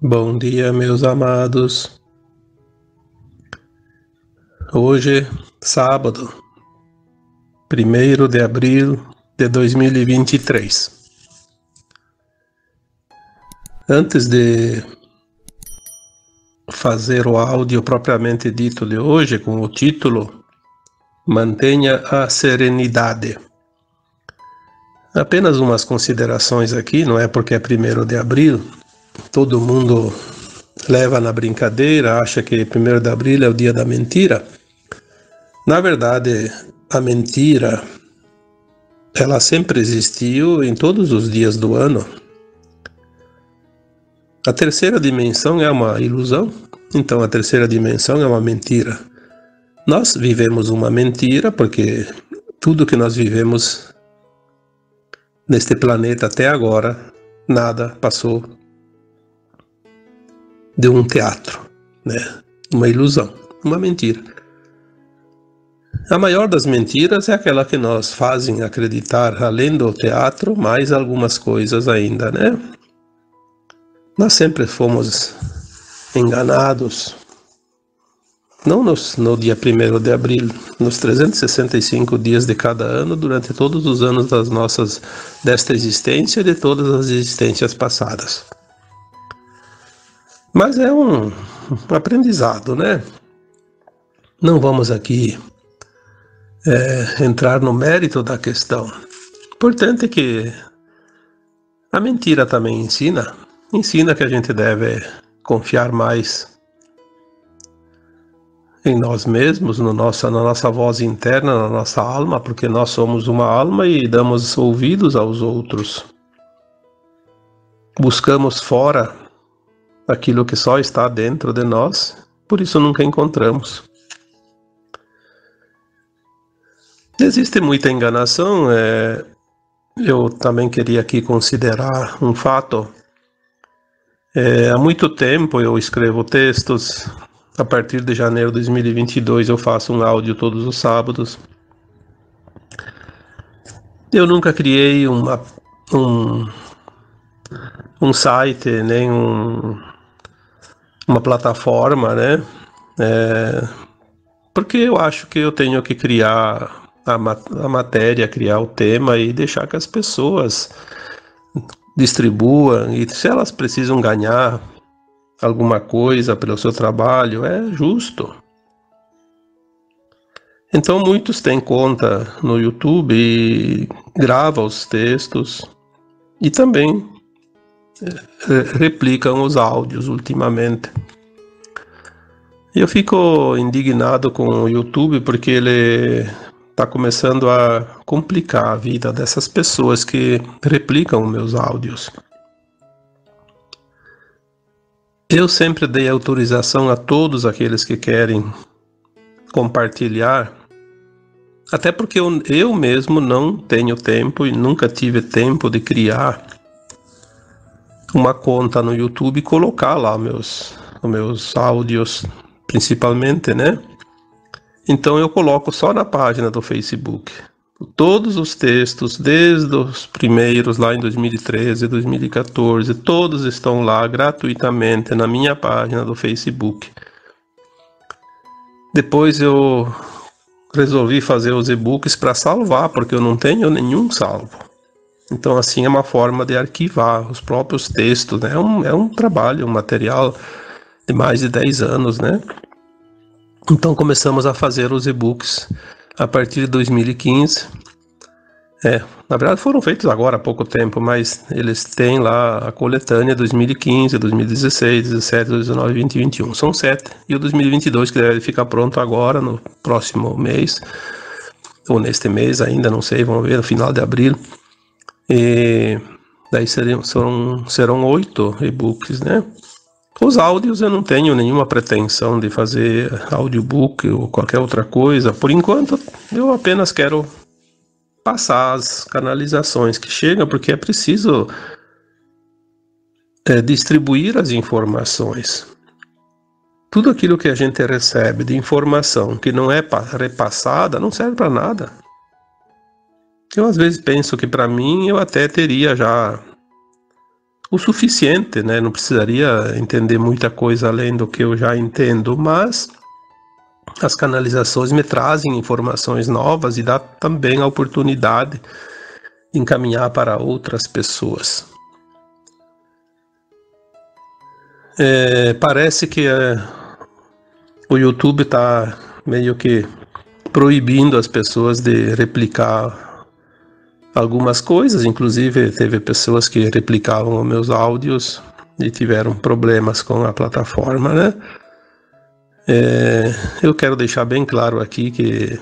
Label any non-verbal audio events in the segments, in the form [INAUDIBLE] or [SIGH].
Bom dia, meus amados. Hoje, sábado, 1 de abril de 2023. Antes de fazer o áudio propriamente dito de hoje, com o título Mantenha a Serenidade. Apenas umas considerações aqui, não é porque é 1 de abril, todo mundo leva na brincadeira, acha que 1 de abril é o dia da mentira. Na verdade, a mentira ela sempre existiu em todos os dias do ano. A terceira dimensão é uma ilusão, então a terceira dimensão é uma mentira. Nós vivemos uma mentira porque tudo que nós vivemos neste planeta até agora, nada passou de um teatro, né? Uma ilusão, uma mentira. A maior das mentiras é aquela que nos fazem acreditar, além do teatro, mais algumas coisas ainda, né? Nós sempre fomos enganados, não nos, no dia 1 de abril, nos 365 dias de cada ano, durante todos os anos das nossas, desta existência e de todas as existências passadas. Mas é um, aprendizado, né? Não vamos aqui é, entrar no mérito da questão. Importante é que a mentira também ensina, ensina que a gente deve confiar mais em nós mesmos, no nossa, na nossa voz interna, na nossa alma, porque nós somos uma alma e damos ouvidos aos outros. Buscamos fora aquilo que só está dentro de nós, por isso nunca encontramos. Existe muita enganação. É, eu também queria aqui considerar um fato. É, há muito tempo eu escrevo textos. A partir de janeiro de 2022 eu faço um áudio todos os sábados. Eu nunca criei uma, um, um site, nem um, uma plataforma, né? É, porque eu acho que eu tenho que criar a, a matéria, criar o tema e deixar que as pessoas distribuam. E se elas precisam ganhar alguma coisa pelo seu trabalho, é justo. Então muitos têm conta no YouTube e gravam os textos e também replicam os áudios ultimamente. Eu fico indignado com o YouTube porque ele está começando a complicar a vida dessas pessoas que replicam meus áudios. Eu sempre dei autorização a todos aqueles que querem compartilhar, até porque eu, eu mesmo não tenho tempo e nunca tive tempo de criar uma conta no YouTube e colocar lá meus, meus áudios, principalmente, né? Então eu coloco só na página do Facebook. Todos os textos, desde os primeiros lá em 2013, 2014, todos estão lá gratuitamente na minha página do Facebook. Depois eu resolvi fazer os e-books para salvar, porque eu não tenho nenhum salvo. Então, assim, é uma forma de arquivar os próprios textos, né? É um, é um trabalho, um material de mais de 10 anos, né? Então, começamos a fazer os e-books a partir de 2015. É, na verdade foram feitos agora há pouco tempo, mas eles têm lá a coletânea 2015, 2016, 17, 19, 20 e 21. São sete. E o 2022 que deve ficar pronto agora, no próximo mês, ou neste mês ainda, não sei, vamos ver, no final de abril. E daí seriam, serão, serão oito e-books, né? Os áudios eu não tenho nenhuma pretensão de fazer audiobook ou qualquer outra coisa. Por enquanto, eu apenas quero passar as canalizações que chegam, porque é preciso é, distribuir as informações. Tudo aquilo que a gente recebe de informação que não é repassada não serve para nada. Eu às vezes penso que para mim eu até teria já o suficiente, né? Não precisaria entender muita coisa além do que eu já entendo, mas as canalizações me trazem informações novas e dá também a oportunidade de encaminhar para outras pessoas. É, parece que é, o YouTube está meio que proibindo as pessoas de replicar algumas coisas, inclusive teve pessoas que replicavam os meus áudios e tiveram problemas com a plataforma, né? É, eu quero deixar bem claro aqui que,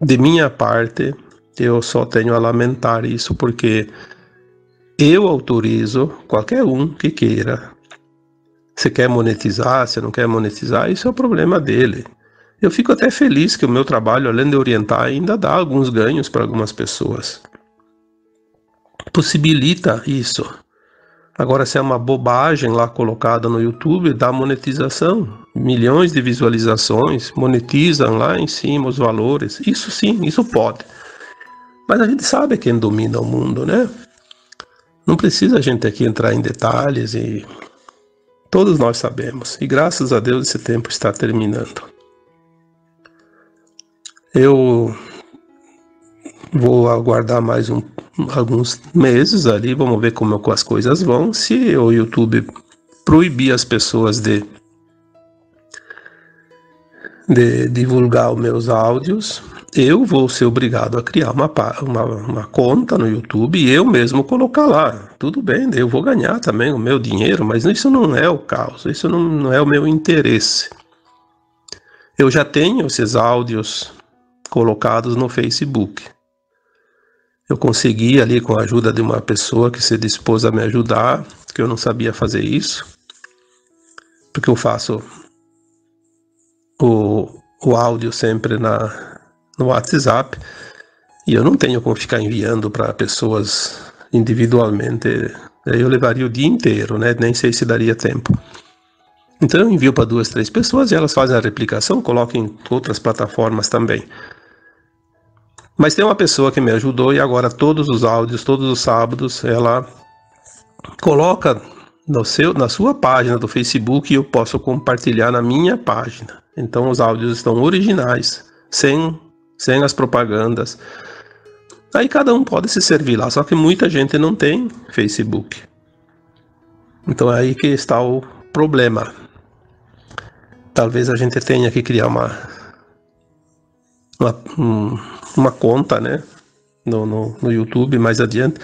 de minha parte, eu só tenho a lamentar isso porque eu autorizo qualquer um que queira. Se quer monetizar, se não quer monetizar, isso é o problema dele. Eu fico até feliz que o meu trabalho, além de orientar, ainda dá alguns ganhos para algumas pessoas. Possibilita isso. Agora, se é uma bobagem lá colocada no YouTube, dá monetização, milhões de visualizações, monetizam lá em cima os valores. Isso sim, isso pode. Mas a gente sabe quem domina o mundo, né? Não precisa a gente aqui entrar em detalhes e todos nós sabemos. E graças a Deus esse tempo está terminando. Eu vou aguardar mais um, alguns meses ali, vamos ver como as coisas vão. Se o YouTube proibir as pessoas de, de divulgar os meus áudios, eu vou ser obrigado a criar uma, uma, uma, conta no YouTube e eu mesmo colocar lá. Tudo bem, eu vou ganhar também o meu dinheiro, mas isso não é o caso, isso não, não é o meu interesse. Eu já tenho esses áudios colocados no Facebook. Eu consegui ali com a ajuda de uma pessoa que se dispôs a me ajudar, que eu não sabia fazer isso, porque eu faço o, o áudio sempre na, no WhatsApp e eu não tenho como ficar enviando para pessoas individualmente. Eu levaria o dia inteiro, né? Nem sei se daria tempo. Então eu envio para duas, três pessoas e elas fazem a replicação, colocam em outras plataformas também. Mas tem uma pessoa que me ajudou e agora todos os áudios, todos os sábados, ela coloca no seu, na sua página do Facebook e eu posso compartilhar na minha página. Então os áudios estão originais, sem, sem as propagandas. Aí cada um pode se servir lá, só que muita gente não tem Facebook. Então é aí que está o problema. Talvez a gente tenha que criar uma, uma um, uma conta, né? No, no, no YouTube mais adiante.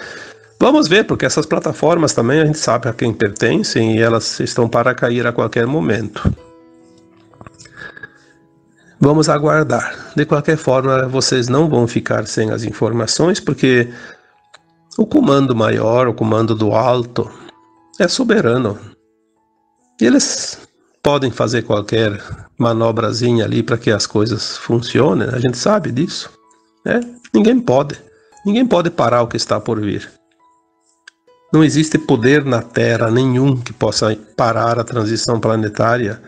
Vamos ver, porque essas plataformas também a gente sabe a quem pertencem e elas estão para cair a qualquer momento. Vamos aguardar. De qualquer forma, vocês não vão ficar sem as informações, porque o comando maior, o comando do alto, é soberano. E eles podem fazer qualquer manobrazinha ali para que as coisas funcionem, a gente sabe disso. Né? Ninguém pode. Ninguém pode parar o que está por vir. Não existe poder na Terra nenhum que possa parar a transição planetária,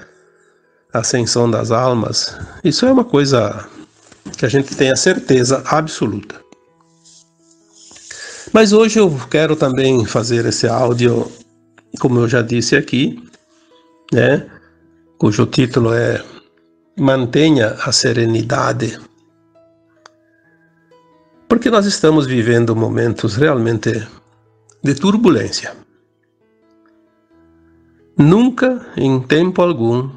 a ascensão das almas. Isso é uma coisa que a gente tem a certeza absoluta. Mas hoje eu quero também fazer esse áudio, como eu já disse aqui, né, cujo título é Mantenha a Serenidade porque nós estamos vivendo momentos realmente de turbulência. Nunca, em tempo algum,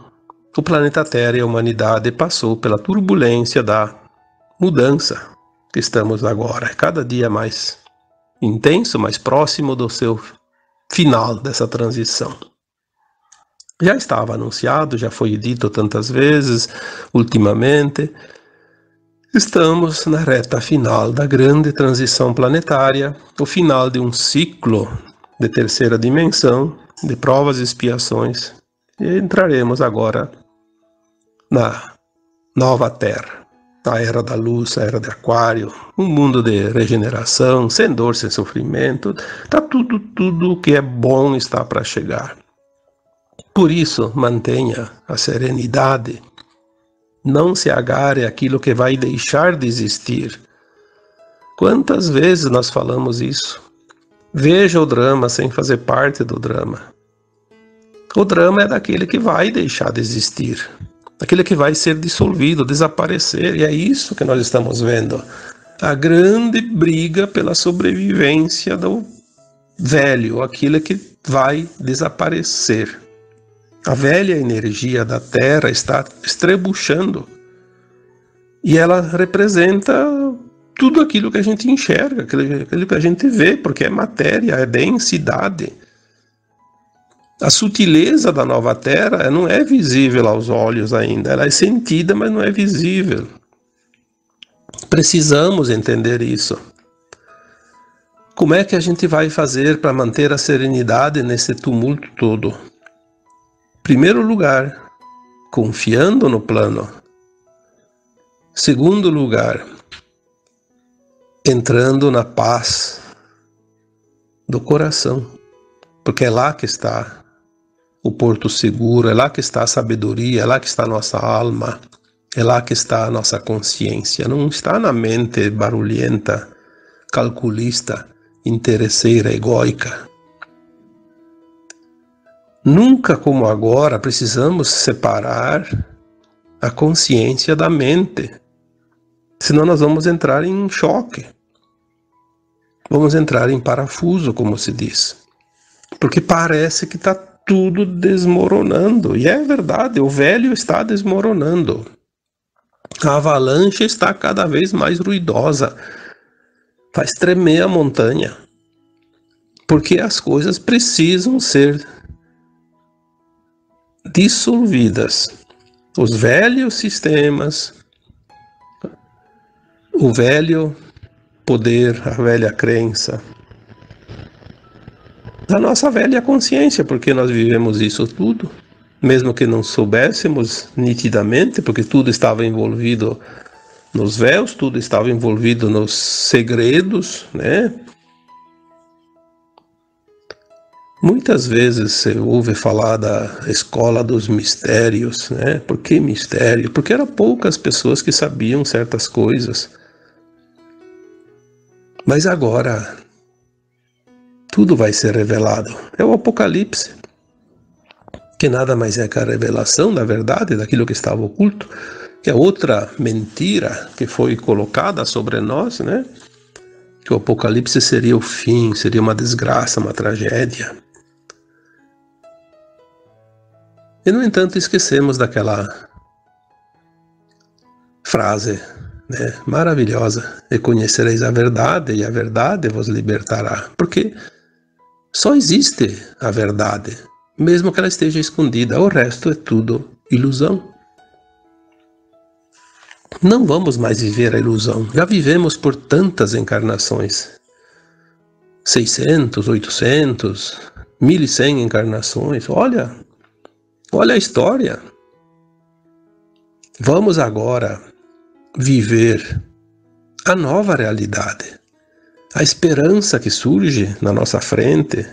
o planeta Terra e a humanidade passou pela turbulência da mudança que estamos agora, cada dia mais intenso, mais próximo do seu final dessa transição. Já estava anunciado, já foi dito tantas vezes ultimamente, Estamos na reta final da grande transição planetária, o final de um ciclo de terceira dimensão, de provas e expiações, e entraremos agora na nova Terra, a era da luz, a era de Aquário, um mundo de regeneração, sem dor, sem sofrimento, tá tudo, tudo que é bom está para chegar. Por isso, mantenha a serenidade não se agarre àquilo que vai deixar de existir. Quantas vezes nós falamos isso? Veja o drama sem fazer parte do drama. O drama é daquele que vai deixar de existir, daquele que vai ser dissolvido, desaparecer, e é isso que nós estamos vendo. A grande briga pela sobrevivência do velho, aquilo que vai desaparecer. A velha energia da Terra está estrebuchando e ela representa tudo aquilo que a gente enxerga, aquilo que a gente vê, porque é matéria, é densidade. A sutileza da nova Terra não é visível aos olhos ainda, ela é sentida, mas não é visível. Precisamos entender isso. Como é que a gente vai fazer para manter a serenidade nesse tumulto todo? Primeiro lugar, confiando no plano. Segundo lugar, entrando na paz do coração, porque é lá que está o porto seguro, é lá que está a sabedoria, é lá que está a nossa alma, é lá que está a nossa consciência, não está na mente barulhenta, calculista interesseira, egóica. Nunca como agora precisamos separar a consciência da mente, senão nós vamos entrar em choque. Vamos entrar em parafuso, como se diz. Porque parece que está tudo desmoronando. E é verdade, o velho está desmoronando. A avalanche está cada vez mais ruidosa faz tremer a montanha. Porque as coisas precisam ser dissolvidas. Os velhos sistemas, o velho poder, a velha crença, a nossa velha consciência, porque nós vivemos isso tudo, mesmo que não soubéssemos nitidamente, porque tudo estava envolvido nos véus, tudo estava envolvido nos segredos, né? Muitas vezes você ouve falar da escola dos mistérios, né? Por que mistério? Porque eram poucas pessoas que sabiam certas coisas. Mas agora tudo vai ser revelado. É o Apocalipse, que nada mais é que a revelação da verdade, daquilo que estava oculto que é outra mentira que foi colocada sobre nós, né? Que o Apocalipse seria o fim, seria uma desgraça, uma tragédia. E no entanto esquecemos daquela frase né, maravilhosa: e conhecereis a verdade, e a verdade vos libertará. Porque só existe a verdade, mesmo que ela esteja escondida, o resto é tudo ilusão. Não vamos mais viver a ilusão. Já vivemos por tantas encarnações. 600, 800, 1100 encarnações. Olha, olha a história. Vamos agora viver a nova realidade. A esperança que surge na nossa frente,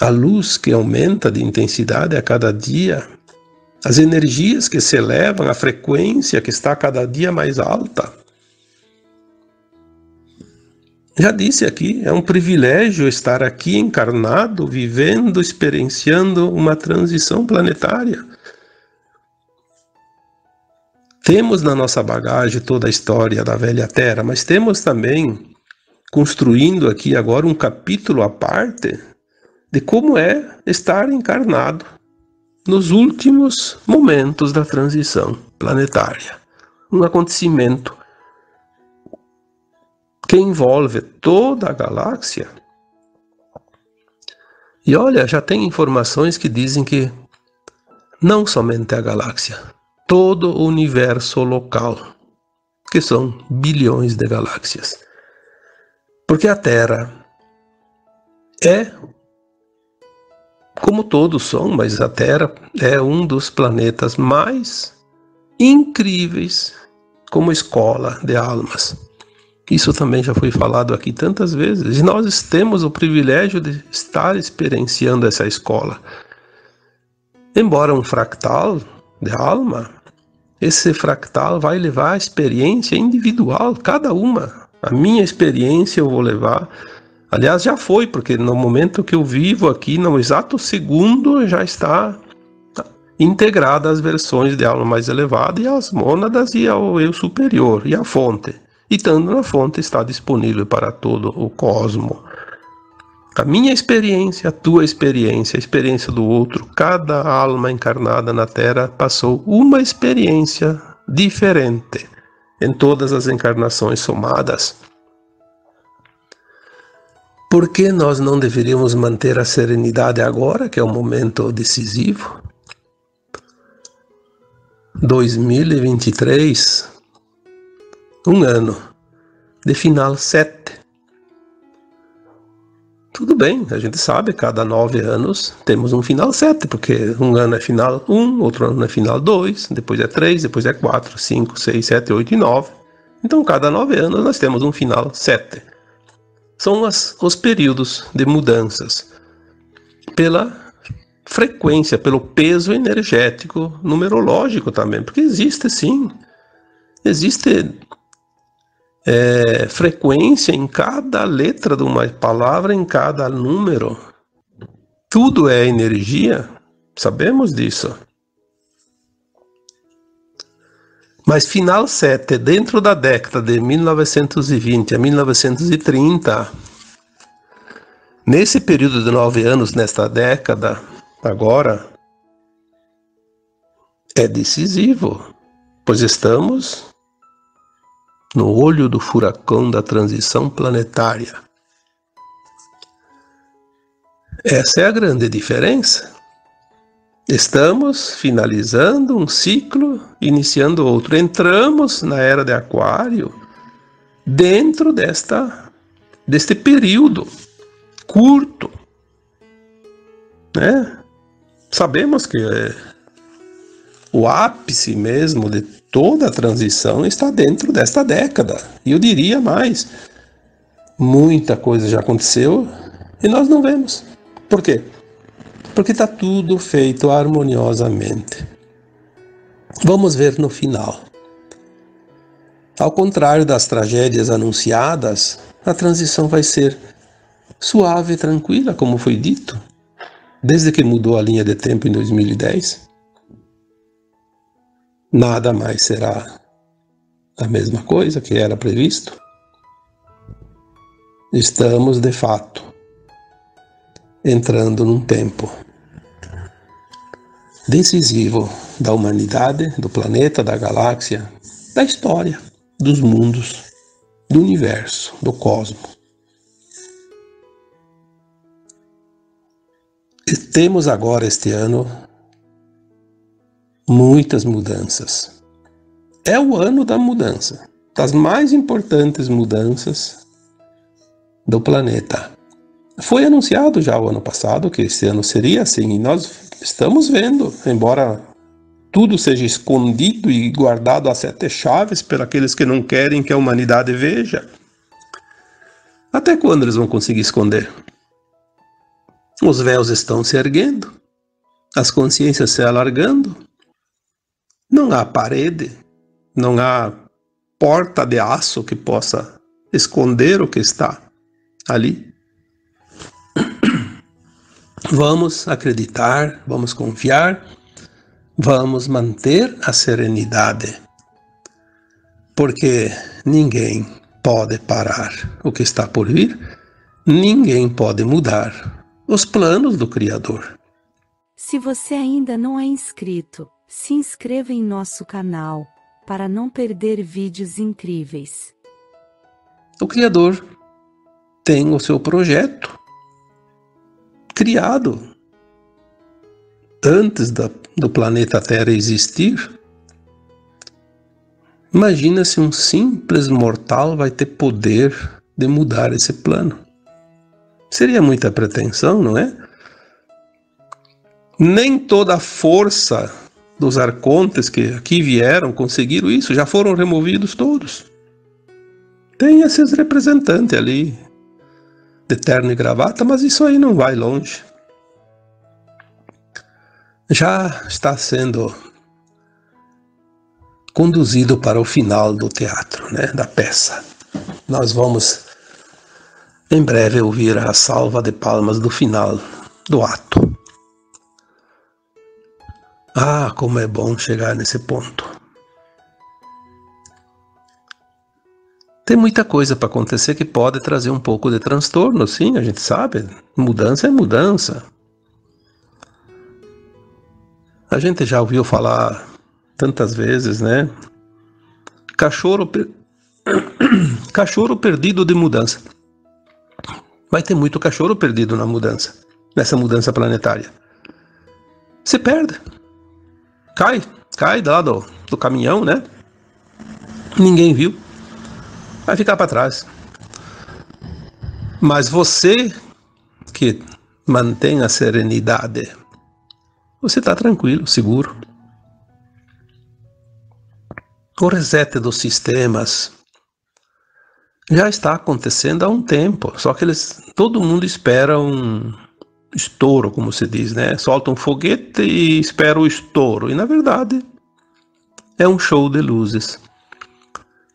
a luz que aumenta de intensidade a cada dia, as energias que se elevam, a frequência que está cada dia mais alta. Já disse aqui, é um privilégio estar aqui encarnado, vivendo, experienciando uma transição planetária. Temos na nossa bagagem toda a história da velha Terra, mas temos também construindo aqui agora um capítulo à parte de como é estar encarnado nos últimos momentos da transição planetária. Um acontecimento que envolve toda a galáxia. E olha, já tem informações que dizem que não somente a galáxia, todo o universo local, que são bilhões de galáxias. Porque a Terra é como todos são, mas a Terra é um dos planetas mais incríveis como escola de almas. Isso também já foi falado aqui tantas vezes. E nós temos o privilégio de estar experienciando essa escola. Embora um fractal de alma, esse fractal vai levar a experiência individual, cada uma. A minha experiência eu vou levar Aliás, já foi, porque no momento que eu vivo aqui, no exato segundo, já está integrada as versões de alma mais elevada e as mônadas e ao eu superior e a fonte. E estando na fonte está disponível para todo o cosmo. A minha experiência, a tua experiência, a experiência do outro, cada alma encarnada na Terra passou uma experiência diferente em todas as encarnações somadas. Por que nós não deveríamos manter a serenidade agora, que é o momento decisivo? 2023, um ano de final 7. Tudo bem, a gente sabe, cada nove anos temos um final 7, porque um ano é final 1, um, outro ano é final 2, depois é 3, depois é 4, 5, 6, 7, 8 e 9. Então, cada nove anos nós temos um final 7 são as, os períodos de mudanças pela frequência, pelo peso energético numerológico também, porque existe sim, existe é, frequência em cada letra de uma palavra, em cada número. Tudo é energia, sabemos disso. Mas final 7, dentro da década de 1920 a 1930, nesse período de nove anos, nesta década, agora, é decisivo, pois estamos no olho do furacão da transição planetária. Essa é a grande diferença. Estamos finalizando um ciclo, iniciando outro. Entramos na era de Aquário dentro desta deste período curto, né? Sabemos que é, o ápice mesmo de toda a transição está dentro desta década. E eu diria mais, muita coisa já aconteceu e nós não vemos. Por quê? porque está tudo feito harmoniosamente. Vamos ver no final. Ao contrário das tragédias anunciadas, a transição vai ser suave e tranquila, como foi dito, desde que mudou a linha de tempo em 2010. Nada mais será a mesma coisa que era previsto. Estamos, de fato, entrando num tempo decisivo da humanidade, do planeta, da galáxia, da história, dos mundos, do universo, do cosmos. E temos agora este ano muitas mudanças. É o ano da mudança, das mais importantes mudanças do planeta. Foi anunciado já o ano passado que este ano seria assim, e nós estamos vendo, embora tudo seja escondido e guardado a sete chaves por aqueles que não querem que a humanidade veja. Até quando eles vão conseguir esconder? Os véus estão se erguendo, as consciências se alargando. Não há parede, não há porta de aço que possa esconder o que está ali. [COUGHS] Vamos acreditar, vamos confiar, vamos manter a serenidade, porque ninguém pode parar o que está por vir, ninguém pode mudar os planos do Criador. Se você ainda não é inscrito, se inscreva em nosso canal para não perder vídeos incríveis. O Criador tem o seu projeto criado antes da, do planeta Terra existir. Imagina se um simples mortal vai ter poder de mudar esse plano. Seria muita pretensão, não é? Nem toda força dos arcontes que aqui vieram conseguiram isso, já foram removidos todos. Tem esses representantes ali, de terno e gravata, mas isso aí não vai longe. Já está sendo conduzido para o final do teatro, né, da peça. Nós vamos em breve ouvirá a salva de palmas do final do ato. Ah, como é bom chegar nesse ponto. Tem muita coisa para acontecer que pode trazer um pouco de transtorno, sim, a gente sabe. Mudança é mudança. A gente já ouviu falar tantas vezes, né? Cachorro, per... [COUGHS] cachorro perdido de mudança. Vai ter muito cachorro perdido na mudança, nessa mudança planetária. Se perde. Cai, cai lá do, do caminhão, né? Ninguém viu vai ficar para trás. Mas você que mantém a serenidade, você está tranquilo, seguro. O reset dos sistemas já está acontecendo há um tempo, só que eles, todo mundo espera um estouro, como se diz, né? Solta um foguete e espera o estouro. E na verdade é um show de luzes.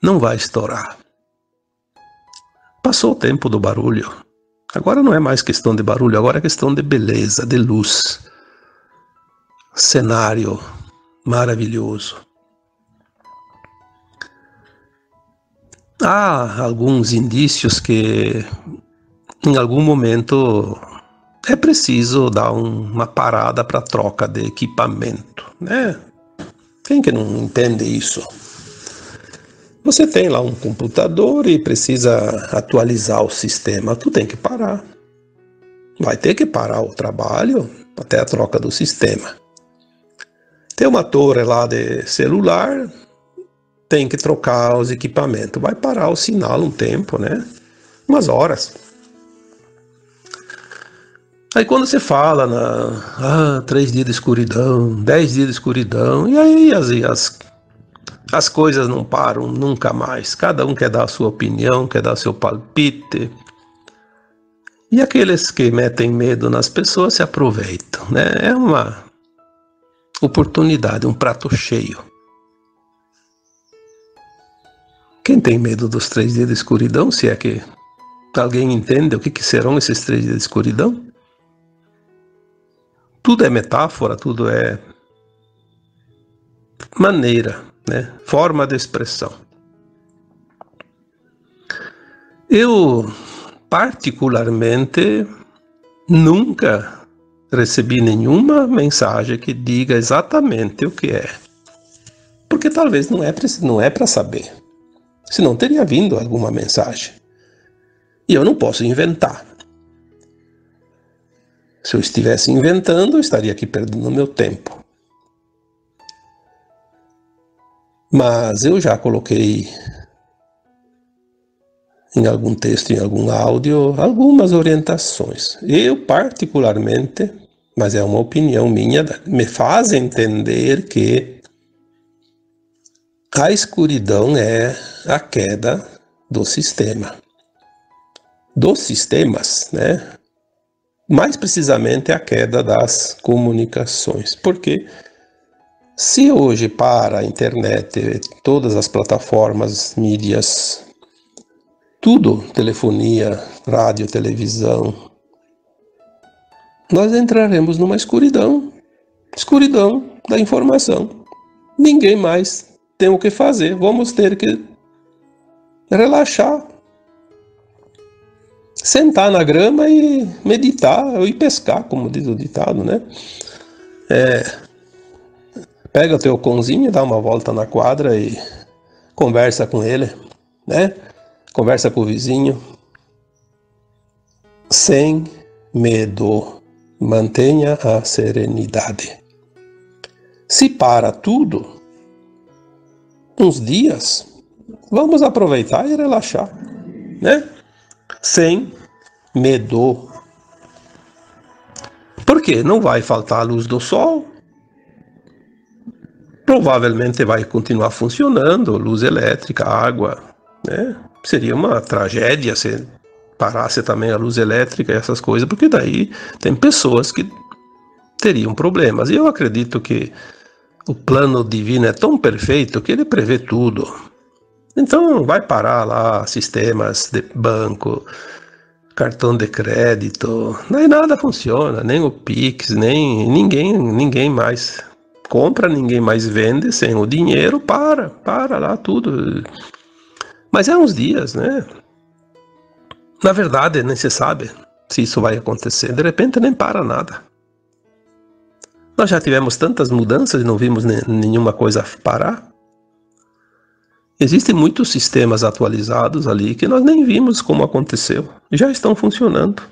Não vai estourar. Passou o tempo do barulho. Agora não é mais questão de barulho, agora é questão de beleza, de luz. Cenário maravilhoso. Há alguns indícios que em algum momento é preciso dar uma parada para troca de equipamento, né? Quem que não entende isso? Você tem lá um computador e precisa atualizar o sistema, tu tem que parar. Vai ter que parar o trabalho até a troca do sistema. Tem uma torre lá de celular, tem que trocar os equipamentos. Vai parar o sinal um tempo, né? Umas horas. Aí quando você fala na ah, três dias de escuridão, dez dias de escuridão, e aí as, as as coisas não param nunca mais. Cada um quer dar a sua opinião, quer dar seu palpite. E aqueles que metem medo nas pessoas se aproveitam, né? É uma oportunidade, um prato cheio. Quem tem medo dos três dias de escuridão, se é que alguém entende o que, que serão esses três dias de escuridão? Tudo é metáfora, tudo é maneira né? forma de expressão. Eu, particularmente, nunca recebi nenhuma mensagem que diga exatamente o que é. Porque talvez não é, não é para saber. Senão teria vindo alguma mensagem. E eu não posso inventar. Se eu estivesse inventando, eu estaria aqui perdendo meu tempo. Mas eu já coloquei em algum texto, em algum áudio, algumas orientações. Eu, particularmente, mas é uma opinião minha, me faz entender que a escuridão é a queda do sistema. Dos sistemas, né? Mais precisamente a queda das comunicações. Porque? Se hoje para a internet, todas as plataformas, mídias, tudo, telefonia, rádio, televisão, nós entraremos numa escuridão, escuridão da informação. Ninguém mais tem o que fazer, vamos ter que relaxar, sentar na grama e meditar e pescar, como diz o ditado, né? É, Pega o teu cãozinho, dá uma volta na quadra e conversa com ele, né? Conversa com o vizinho. Sem medo. Mantenha a serenidade. Se para tudo, uns dias, vamos aproveitar e relaxar, né? Sem medo. Porque não vai faltar a luz do sol, provavelmente vai continuar funcionando, luz elétrica, água, né? Seria uma tragédia se parasse também a luz elétrica e essas coisas, porque daí tem pessoas que teriam problemas. E eu acredito que o plano divino é tão perfeito que ele prevê tudo. Então vai parar lá sistemas de banco, cartão de crédito, nem nada funciona, nem o Pix, nem ninguém, ninguém mais compra, ninguém mais vende sem o dinheiro, para, para lá tudo. Mas é uns dias, né? Na verdade, nem se sabe se isso vai acontecer. De repente nem para nada. Nós já tivemos tantas mudanças e não vimos nenhuma coisa parar. Existem muitos sistemas atualizados ali que nós nem vimos como aconteceu. Já estão funcionando.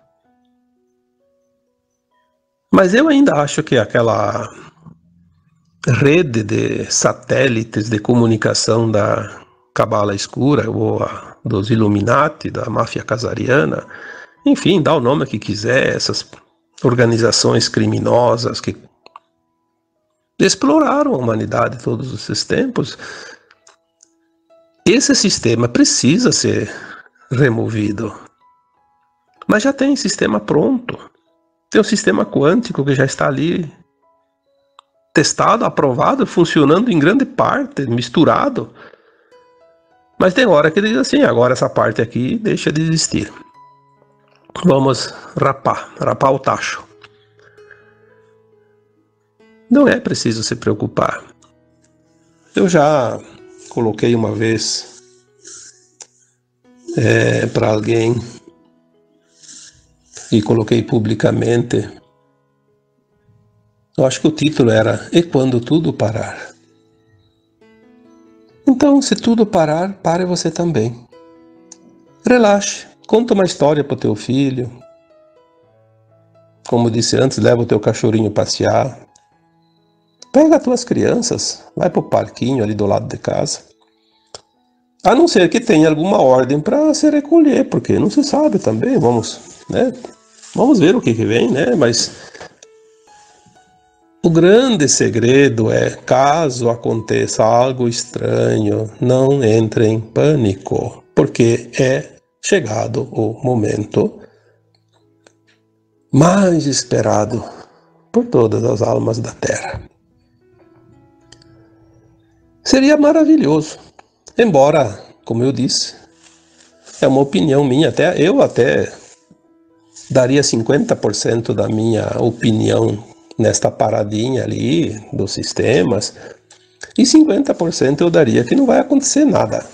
Mas eu ainda acho que aquela rede de satélites de comunicação da Cabala Escura ou a, dos Illuminati, da máfia casariana, enfim, dá o nome que quiser, essas organizações criminosas que exploraram a humanidade todos esses tempos, esse sistema precisa ser removido. Mas já tem sistema pronto. Tem um sistema quântico que já está ali testado, aprovado, funcionando em grande parte, misturado. Mas tem hora que diz assim: agora essa parte aqui deixa de existir. Vamos rapar, rapar o tacho. Não é preciso se preocupar. Eu já coloquei uma vez é, para alguém e coloquei publicamente. Eu acho que o título era E quando tudo parar? Então, se tudo parar, pare você também. Relaxe, conta uma história para o teu filho. Como disse antes, leva o teu cachorrinho passear. Pega as tuas crianças, vai para o parquinho ali do lado de casa. A não ser que tenha alguma ordem para se recolher, porque não se sabe também. Vamos, né? Vamos ver o que, que vem, né? Mas o grande segredo é, caso aconteça algo estranho, não entre em pânico, porque é chegado o momento mais esperado por todas as almas da Terra. Seria maravilhoso. Embora, como eu disse, é uma opinião minha, até eu até daria 50% da minha opinião nesta paradinha ali dos sistemas, e 50% eu daria que não vai acontecer nada.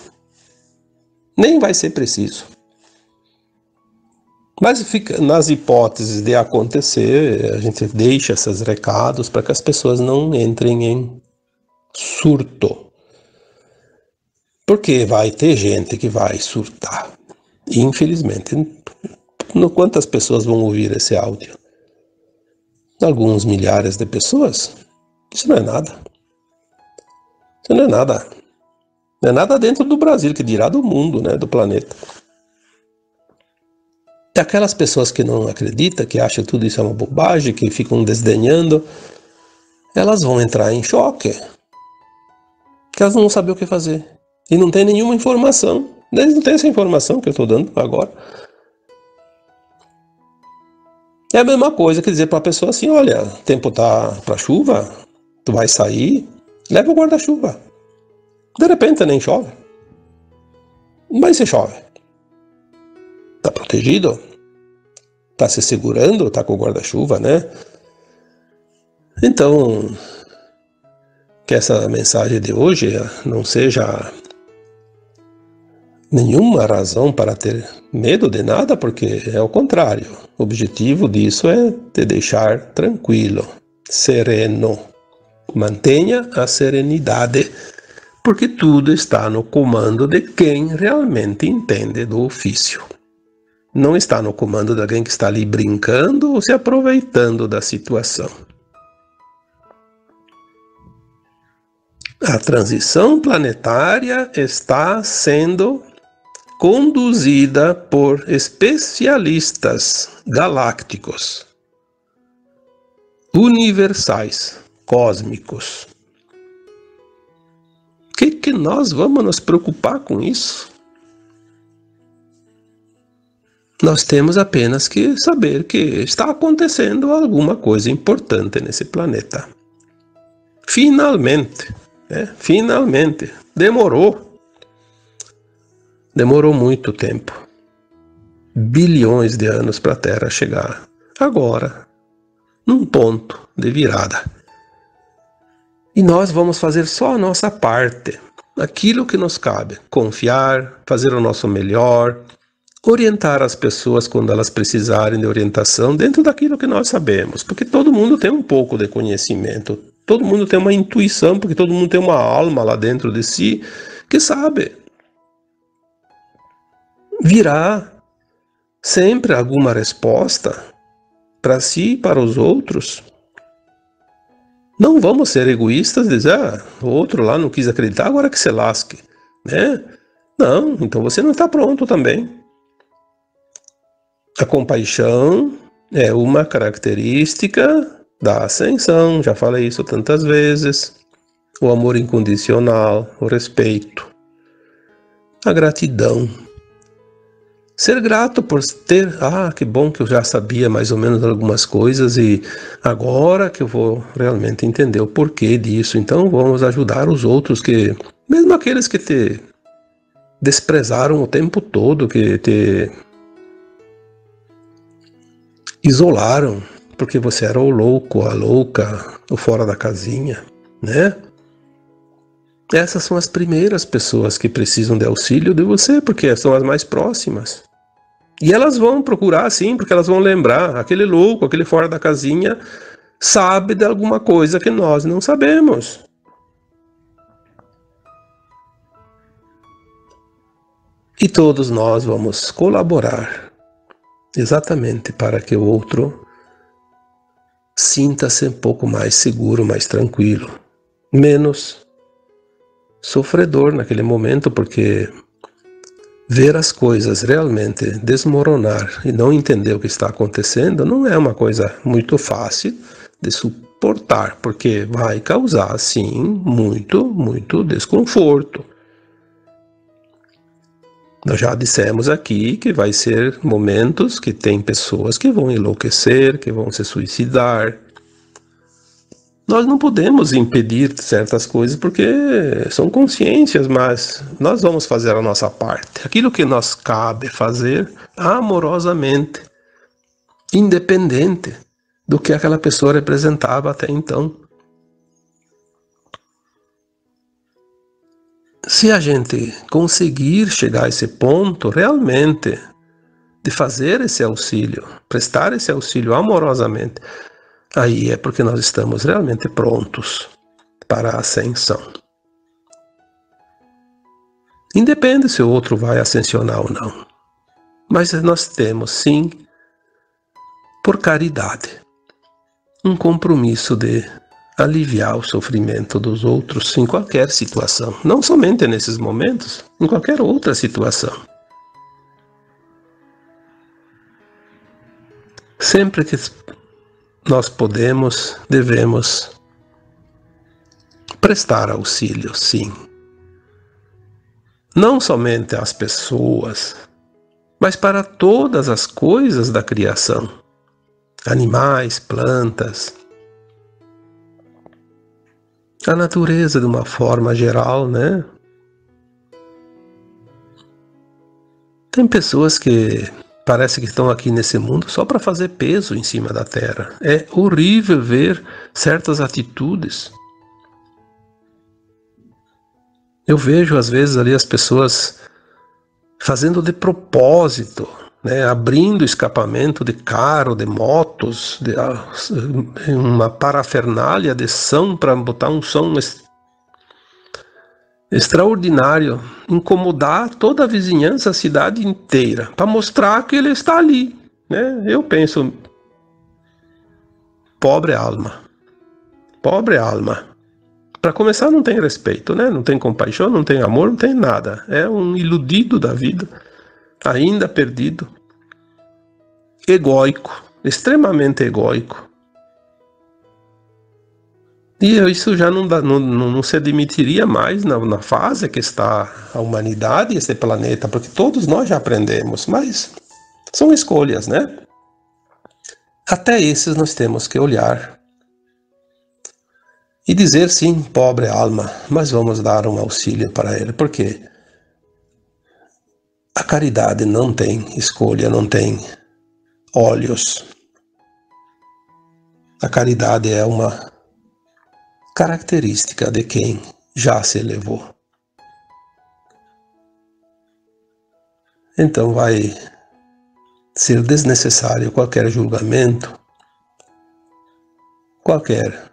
Nem vai ser preciso. Mas fica, nas hipóteses de acontecer, a gente deixa esses recados para que as pessoas não entrem em surto. Porque vai ter gente que vai surtar. Infelizmente. Quantas pessoas vão ouvir esse áudio? Alguns milhares de pessoas? Isso não é nada. Isso não é nada. Não é nada dentro do Brasil, que dirá do mundo, né, do planeta. E aquelas pessoas que não acreditam, que acham tudo isso é uma bobagem, que ficam desdenhando, elas vão entrar em choque que elas não vão saber o que fazer. E não tem nenhuma informação. Eles não têm essa informação que eu estou dando agora. É a mesma coisa que dizer para a pessoa assim: olha, o tempo tá para chuva, tu vai sair, leva o guarda-chuva. De repente nem chove. Mas se chove. Tá protegido? Tá se segurando? Tá com o guarda-chuva, né? Então, que essa mensagem de hoje não seja nenhuma razão para ter medo de nada, porque é o contrário. O objetivo disso é te deixar tranquilo, sereno. Mantenha a serenidade, porque tudo está no comando de quem realmente entende do ofício. Não está no comando de alguém que está ali brincando ou se aproveitando da situação. A transição planetária está sendo conduzida por especialistas galácticos, universais, cósmicos. O que, que nós vamos nos preocupar com isso? Nós temos apenas que saber que está acontecendo alguma coisa importante nesse planeta. Finalmente. É, finalmente. Demorou. Demorou muito tempo. bilhões de anos para a Terra chegar agora, num ponto de virada. E nós vamos fazer só a nossa parte, aquilo que nos cabe: confiar, fazer o nosso melhor, orientar as pessoas quando elas precisarem de orientação dentro daquilo que nós sabemos, porque todo mundo tem um pouco de conhecimento, todo mundo tem uma intuição, porque todo mundo tem uma alma lá dentro de si que sabe. Virá sempre alguma resposta para si e para os outros. Não vamos ser egoístas e dizer, ah, o outro lá não quis acreditar, agora que se lasque, né? Não, então você não está pronto também. A compaixão é uma característica da ascensão, já falei isso tantas vezes. O amor incondicional, o respeito, a gratidão, ser grato por ter, ah, que bom que eu já sabia mais ou menos algumas coisas e agora que eu vou realmente entender o porquê disso. Então vamos ajudar os outros que, mesmo aqueles que te desprezaram o tempo todo, que te isolaram porque você era o louco, a louca, o fora da casinha, né? Essas são as primeiras pessoas que precisam de auxílio de você, porque são as mais próximas. E elas vão procurar sim, porque elas vão lembrar, aquele louco, aquele fora da casinha, sabe de alguma coisa que nós não sabemos. E todos nós vamos colaborar exatamente para que o outro sinta-se um pouco mais seguro, mais tranquilo, menos sofredor naquele momento, porque ver as coisas realmente desmoronar e não entender o que está acontecendo não é uma coisa muito fácil de suportar, porque vai causar, sim, muito, muito desconforto. Nós já dissemos aqui que vai ser momentos que tem pessoas que vão enlouquecer, que vão se suicidar, nós não podemos impedir certas coisas porque são consciências, mas nós vamos fazer a nossa parte. Aquilo que nos cabe fazer amorosamente, independente do que aquela pessoa representava até então. Se a gente conseguir chegar a esse ponto realmente de fazer esse auxílio, prestar esse auxílio amorosamente, aí é porque nós estamos realmente prontos para a ascensão. Independe se o outro vai ascensionar ou não. Mas nós temos sim, por caridade, um compromisso de aliviar o sofrimento dos outros em qualquer situação, não somente nesses momentos, em qualquer outra situação. Sempre que nós podemos, devemos prestar auxílio, sim. Não somente às pessoas, mas para todas as coisas da criação animais, plantas, a natureza de uma forma geral, né? Tem pessoas que parece que estão aqui nesse mundo só para fazer peso em cima da terra. É horrível ver certas atitudes. Eu vejo às vezes ali as pessoas fazendo de propósito, né, abrindo escapamento de carro, de motos, de ah, uma parafernália de som para botar um som extraordinário incomodar toda a vizinhança, a cidade inteira, para mostrar que ele está ali. Né? Eu penso, pobre alma, pobre alma. Para começar, não tem respeito, né? não tem compaixão, não tem amor, não tem nada. É um iludido da vida, ainda perdido, egóico, extremamente egóico. E isso já não, dá, não, não, se admitiria mais na, na, fase que está a humanidade e esse planeta, porque todos nós já aprendemos, mas são escolhas, né? Até esses nós temos que olhar e dizer sim, pobre alma, mas vamos dar um auxílio para ele, porque A caridade não tem escolha, não tem olhos. A caridade é uma característica de quem já se elevou. Então vai ser desnecessário qualquer julgamento, qualquer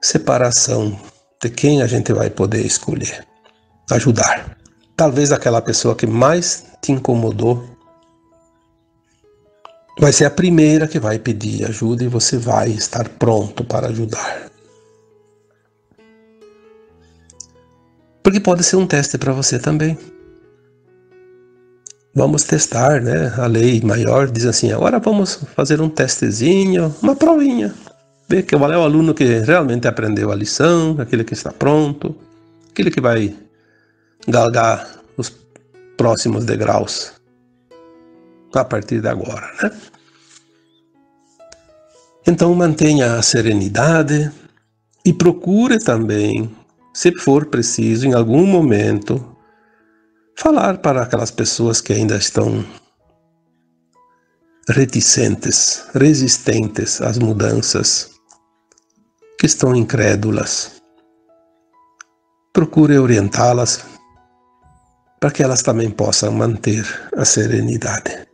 separação de quem a gente vai poder escolher, ajudar. Talvez aquela pessoa que mais te incomodou vai ser a primeira que vai pedir ajuda e você vai estar pronto para ajudar. Porque pode ser um teste para você também. Vamos testar, né? A lei maior diz assim: agora vamos fazer um testezinho, uma provinha. Ver que é o aluno que realmente aprendeu a lição, aquele que está pronto, aquele que vai galgar os próximos degraus a partir de agora, né? Então mantenha a serenidade e procure também, se for preciso, em algum momento, falar para aquelas pessoas que ainda estão reticentes, resistentes às mudanças, que estão incrédulas. Procure orientá-las para que elas também possam manter a serenidade.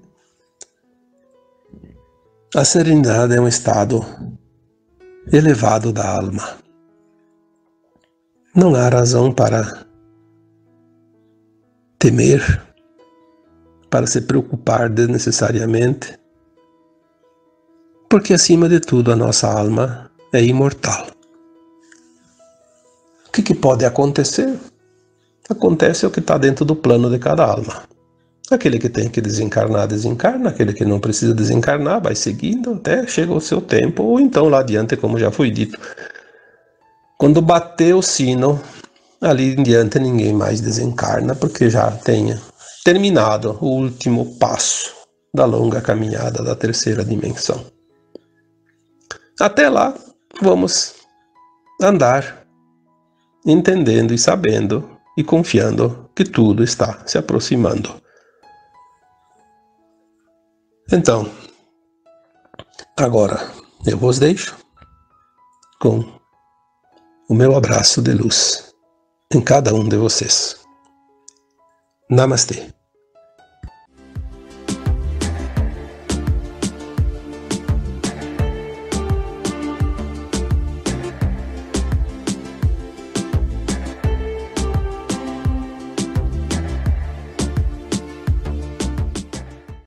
A serenidade é um estado elevado da alma. Não há razão para temer, para se preocupar desnecessariamente, porque acima de tudo a nossa alma é imortal. O que, que pode acontecer? Acontece o que está dentro do plano de cada alma. Aquele que tem que desencarnar, desencarna. Aquele que não precisa desencarnar, vai seguindo até chega o seu tempo, ou então lá adiante, como já foi dito. Quando bater o sino, ali em diante ninguém mais desencarna, porque já tenha terminado o último passo da longa caminhada da terceira dimensão. Até lá, vamos andar entendendo e sabendo e confiando que tudo está se aproximando. Então, agora eu vos deixo com o meu abraço de luz em cada um de vocês. Namastê.